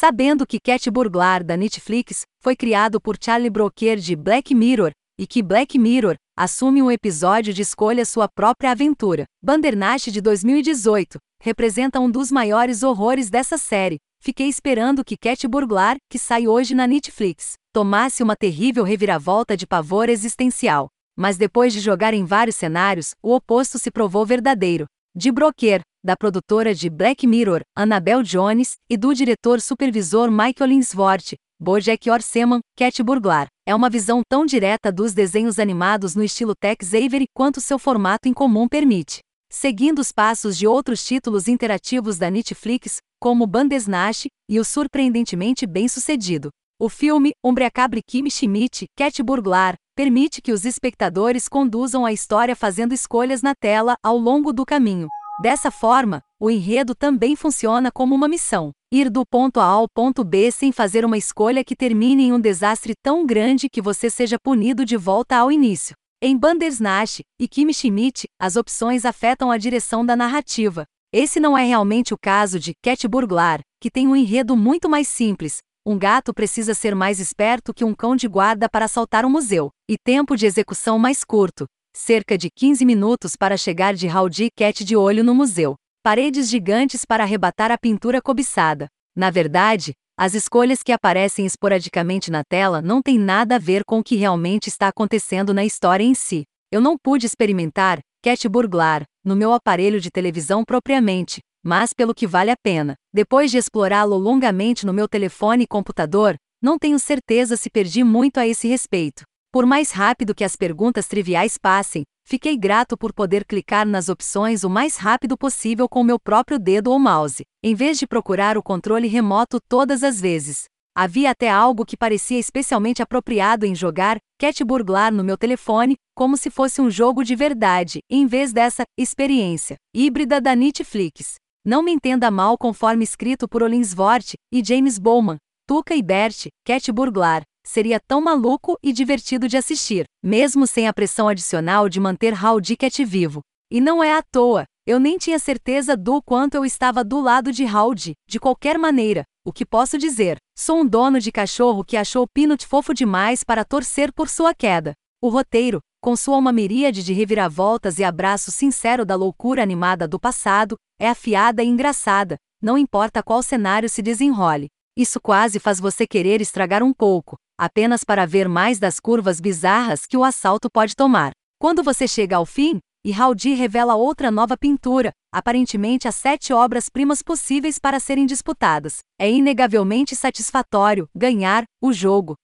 Sabendo que Cat Burglar da Netflix foi criado por Charlie Brooker de Black Mirror e que Black Mirror assume um episódio de escolha sua própria aventura. Bandersnatch de 2018 representa um dos maiores horrores dessa série. Fiquei esperando que Cat Burglar, que sai hoje na Netflix, tomasse uma terrível reviravolta de pavor existencial. Mas depois de jogar em vários cenários, o oposto se provou verdadeiro. De Broker, da produtora de Black Mirror, Annabelle Jones, e do diretor supervisor Michael Linsworth, Bojack Horseman, Cat Burglar. É uma visão tão direta dos desenhos animados no estilo Tex Avery quanto seu formato em comum permite. Seguindo os passos de outros títulos interativos da Netflix, como Bandersnatch e o surpreendentemente bem-sucedido. O filme Umbreacabre Kimi Schmidt, Cat Burglar, permite que os espectadores conduzam a história fazendo escolhas na tela ao longo do caminho. Dessa forma, o enredo também funciona como uma missão: ir do ponto A ao ponto B sem fazer uma escolha que termine em um desastre tão grande que você seja punido de volta ao início. Em Bandersnatch e Kimi Schmidt, as opções afetam a direção da narrativa. Esse não é realmente o caso de Cat Burglar, que tem um enredo muito mais simples. Um gato precisa ser mais esperto que um cão de guarda para assaltar um museu, e tempo de execução mais curto, cerca de 15 minutos para chegar de Howdy Cat de olho no museu. Paredes gigantes para arrebatar a pintura cobiçada. Na verdade, as escolhas que aparecem esporadicamente na tela não têm nada a ver com o que realmente está acontecendo na história em si. Eu não pude experimentar Cat Burglar no meu aparelho de televisão propriamente, mas pelo que vale a pena. Depois de explorá-lo longamente no meu telefone e computador, não tenho certeza se perdi muito a esse respeito. Por mais rápido que as perguntas triviais passem, fiquei grato por poder clicar nas opções o mais rápido possível com meu próprio dedo ou mouse, em vez de procurar o controle remoto todas as vezes. Havia até algo que parecia especialmente apropriado em jogar Cat Burglar no meu telefone, como se fosse um jogo de verdade, em vez dessa experiência híbrida da Netflix. Não me entenda mal conforme escrito por Olinsvort e James Bowman, Tuca e Bert, Cat Burglar, seria tão maluco e divertido de assistir, mesmo sem a pressão adicional de manter Hal Dickett vivo. E não é à toa, eu nem tinha certeza do quanto eu estava do lado de Howdy, de qualquer maneira. O que posso dizer? Sou um dono de cachorro que achou Peanut fofo demais para torcer por sua queda. O roteiro, com sua uma miríade de reviravoltas e abraço sincero da loucura animada do passado, é afiada e engraçada, não importa qual cenário se desenrole. Isso quase faz você querer estragar um pouco, apenas para ver mais das curvas bizarras que o assalto pode tomar. Quando você chega ao fim, e Howdy revela outra nova pintura, aparentemente as sete obras-primas possíveis para serem disputadas. É inegavelmente satisfatório ganhar o jogo.